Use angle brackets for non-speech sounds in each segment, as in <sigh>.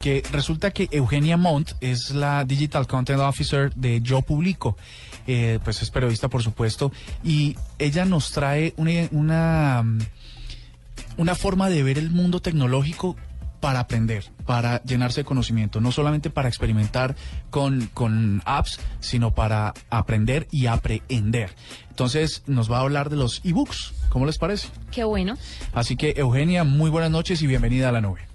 que resulta que Eugenia Montt es la Digital Content Officer de Yo Publico, eh, pues es periodista por supuesto, y ella nos trae una, una, una forma de ver el mundo tecnológico para aprender, para llenarse de conocimiento, no solamente para experimentar con, con apps, sino para aprender y aprender. Entonces nos va a hablar de los ebooks, ¿cómo les parece? Qué bueno. Así que Eugenia, muy buenas noches y bienvenida a la nube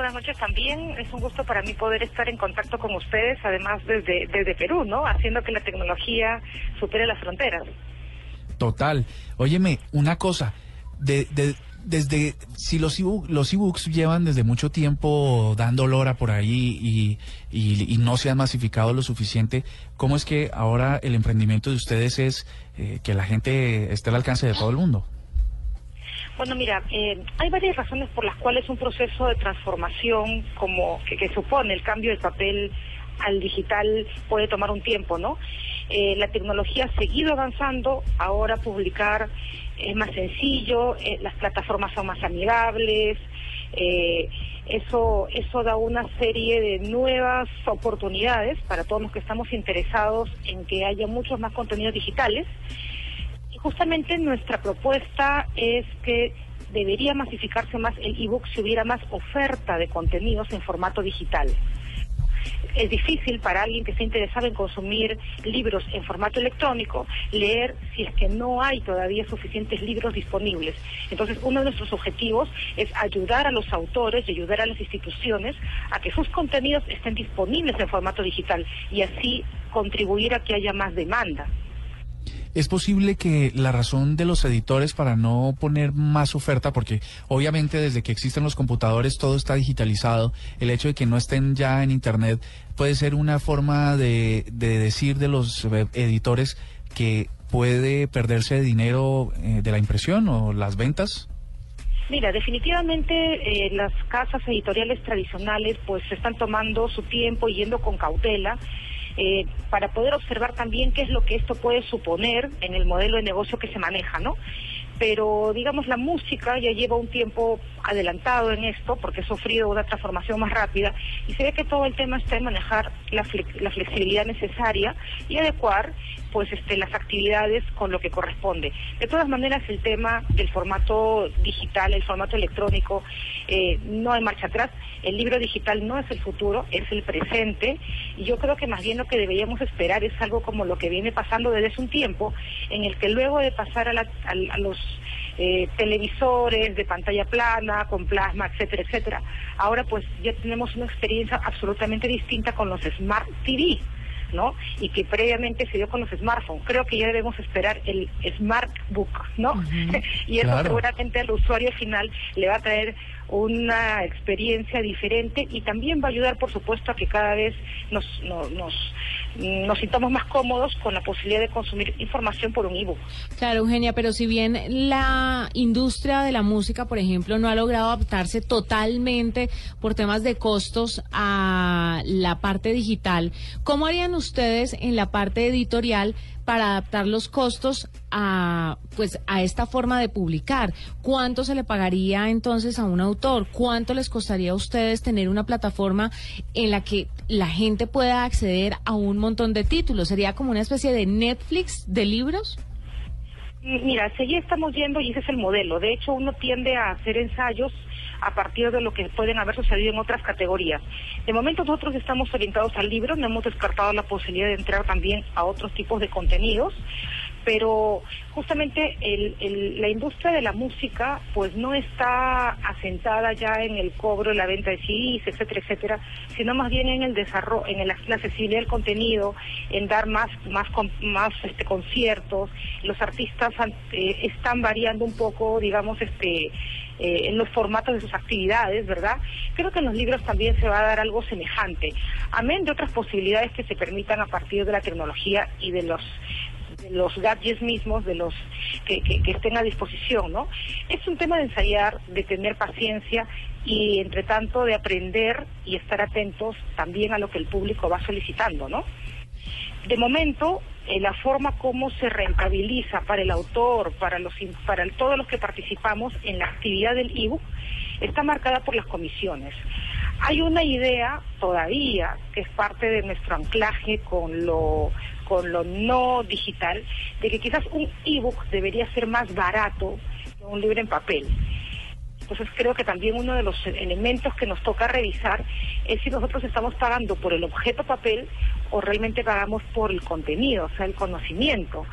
buenas noches también. Es un gusto para mí poder estar en contacto con ustedes, además desde, desde Perú, ¿no? Haciendo que la tecnología supere las fronteras. Total. Óyeme, una cosa. De, de, desde si los los ebooks llevan desde mucho tiempo dando lora por ahí y, y, no se han masificado lo suficiente, ¿cómo es que ahora el emprendimiento de ustedes es eh, que la gente esté al alcance de todo el mundo? Bueno, mira, eh, hay varias razones por las cuales un proceso de transformación como que, supone el cambio del papel al digital puede tomar un tiempo, ¿no? Eh, la tecnología ha seguido avanzando, ahora publicar es más sencillo, eh, las plataformas son más amigables, eso, eso da una serie de nuevas oportunidades para todos los que estamos interesados en que haya muchos más contenidos digitales justamente nuestra propuesta es que debería masificarse más el ebook si hubiera más oferta de contenidos en formato digital. Es difícil para alguien que esté interesado en consumir libros en formato electrónico leer si es que no hay todavía suficientes libros disponibles. Entonces, uno de nuestros objetivos es ayudar a los autores y ayudar a las instituciones a que sus contenidos estén disponibles en formato digital y así contribuir a que haya más demanda. ¿Es posible que la razón de los editores para no poner más oferta, porque obviamente desde que existen los computadores todo está digitalizado, el hecho de que no estén ya en Internet puede ser una forma de, decir de los editores que puede perderse dinero eh, de la impresión o las ventas? Mira, definitivamente eh, las casas editoriales tradicionales pues están tomando su tiempo yendo con cautela eh, para poder observar también qué es lo que esto puede suponer en el modelo de negocio que se maneja, ¿no? Pero, digamos, la música ya lleva un tiempo adelantado en esto porque ha sufrido una transformación más rápida y se ve que todo el tema está en manejar la, la flexibilidad necesaria y adecuar pues este las actividades con lo que corresponde. De todas maneras el tema del formato digital, el formato electrónico, eh, no hay marcha atrás. El libro digital no es el futuro, es el presente y yo creo que más bien lo que deberíamos esperar es algo como lo que viene pasando desde hace un tiempo, en el que luego de pasar a, los eh, televisores de pantalla plana, con plasma, etcétera, etcétera. Ahora pues ya tenemos una experiencia absolutamente distinta con los Smart TV. ¿No? Y que previamente se dio con los smartphones. Creo que ya debemos esperar el Smart Book, ¿no? <laughs> y eso seguramente al usuario final le va a traer una experiencia diferente y también va a ayudar, por supuesto, a que cada vez nos, nos, nos, sintamos más cómodos con la posibilidad de consumir información por un ebook. Claro, Eugenia, pero si bien la industria de la música, por ejemplo, no ha logrado adaptarse totalmente por temas de costos a la parte digital, ¿cómo harían ustedes en la parte editorial para adaptar los costos a pues a esta forma de publicar. ¿Cuánto se le pagaría entonces a un autor? ¿Cuánto les costaría a ustedes tener una plataforma en la que la gente pueda acceder a un montón de títulos? ¿Sería como una especie de Netflix de libros? Mira, seguí estamos yendo y ese es el modelo. De hecho, uno tiende a hacer ensayos a partir de lo que pueden haber sucedido en otras categorías. De momento nosotros estamos orientados al libro, no hemos descartado la posibilidad de entrar también a otros tipos de contenidos, pero justamente la industria de la música pues no está asentada ya en el cobro, la venta de CDs, etcétera, etcétera, sino más bien en el desarrollo, en la accesibilidad del contenido, en dar más más más este conciertos. Los artistas eh, están variando un poco, digamos, este eh, en los formatos de sus actividades, ¿verdad? Creo que en los libros también se va a dar algo semejante, amén de otras posibilidades que se permitan a partir de la tecnología y de los los gadgets mismos, de los que, que, estén a disposición, ¿no? Es un tema de ensayar, de tener paciencia y, entre tanto, de aprender y estar atentos también a lo que el público va solicitando, ¿no? De momento, eh, la forma como se rentabiliza para el autor, para los para todos los que participamos en la actividad del ebook, está marcada por las comisiones. Hay una idea todavía que es parte de nuestro anclaje con lo con lo no digital, de que quizás un ebook debería ser más barato que un libro en papel. Entonces creo que también uno de los elementos que nos toca revisar es si nosotros estamos pagando por el objeto papel o realmente pagamos por el contenido, o sea, el conocimiento.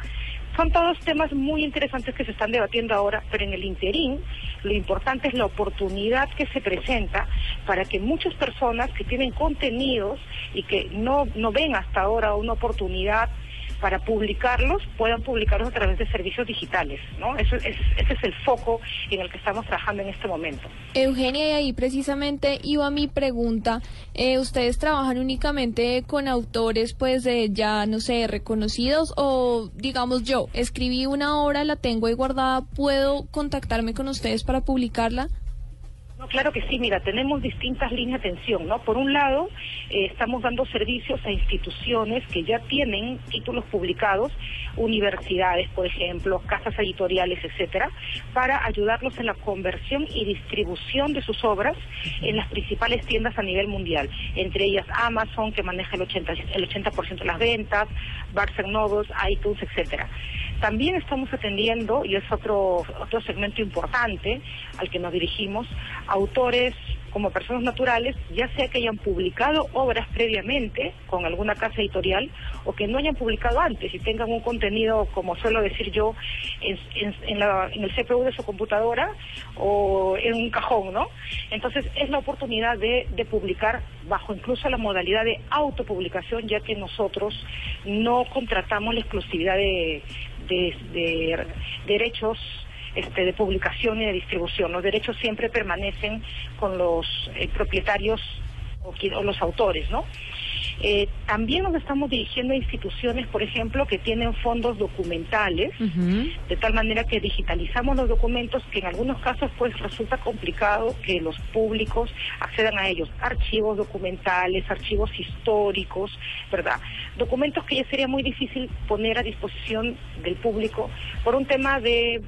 Son todos temas muy interesantes que se están debatiendo ahora, pero en el interín lo importante es la oportunidad que se presenta para que muchas personas que tienen contenidos y que no, no ven hasta ahora una oportunidad para publicarlos puedan publicarlos a través de servicios digitales, ¿no? Eso es, ese es el foco en el que estamos trabajando en este momento. Eugenia, y ahí precisamente iba mi pregunta. Eh, ¿Ustedes trabajan únicamente con autores, pues, de ya, no sé, reconocidos o, digamos, yo escribí una obra, la tengo ahí guardada, ¿puedo contactarme con ustedes para publicarla? No, claro que sí, mira, tenemos distintas líneas de atención, ¿no? Por un lado, eh, estamos dando servicios a instituciones que ya tienen títulos publicados, universidades, por ejemplo, casas editoriales, etcétera, para ayudarlos en la conversión y distribución de sus obras en las principales tiendas a nivel mundial, entre ellas Amazon, que maneja el 80%, el 80 de las ventas, Barnes Nobles, iTunes, etcétera. También estamos atendiendo, y es otro, otro segmento importante al que nos dirigimos, autores como personas naturales, ya sea que hayan publicado obras previamente con alguna casa editorial o que no hayan publicado antes y tengan un contenido, como suelo decir yo, en, en, el CPU de su computadora o en un cajón, ¿no? Entonces es la oportunidad de, publicar bajo incluso la modalidad de autopublicación, ya que nosotros no contratamos la exclusividad de, derechos este, de publicación y de distribución. Los derechos siempre permanecen con los eh, propietarios o, o, los autores, ¿no? Eh, también nos estamos dirigiendo a instituciones, por ejemplo, que tienen fondos documentales, de tal manera que digitalizamos los documentos que en algunos casos pues resulta complicado que los públicos accedan a ellos. Archivos documentales, archivos históricos, ¿verdad? Documentos que ya sería muy difícil poner a disposición del público por un tema de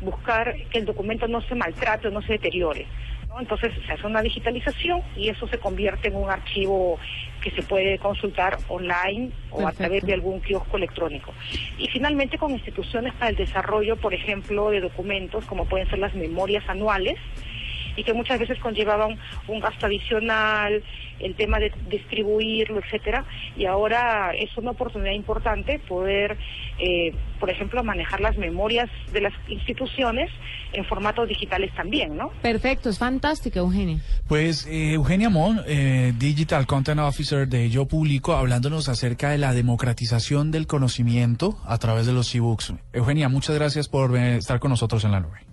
buscar que el documento no se maltrate o no se deteriore. Entonces se hace una digitalización y eso se convierte en un archivo que se puede consultar online o a través de algún kiosco electrónico. Y finalmente con instituciones para el desarrollo, por ejemplo, de documentos como pueden ser las memorias anuales, y que muchas veces conllevaban un gasto adicional, el tema de distribuirlo, etcétera, y ahora es una oportunidad importante poder, eh, por ejemplo, manejar las memorias de las instituciones en formatos digitales también, ¿no? Perfecto, es fantástico, Eugenia. Pues eh, Eugenia Mon, eh, Digital Content Officer de Yo Publico, hablándonos acerca de la democratización del conocimiento a través de los e-books. Eugenia, muchas gracias por estar con nosotros en la nube.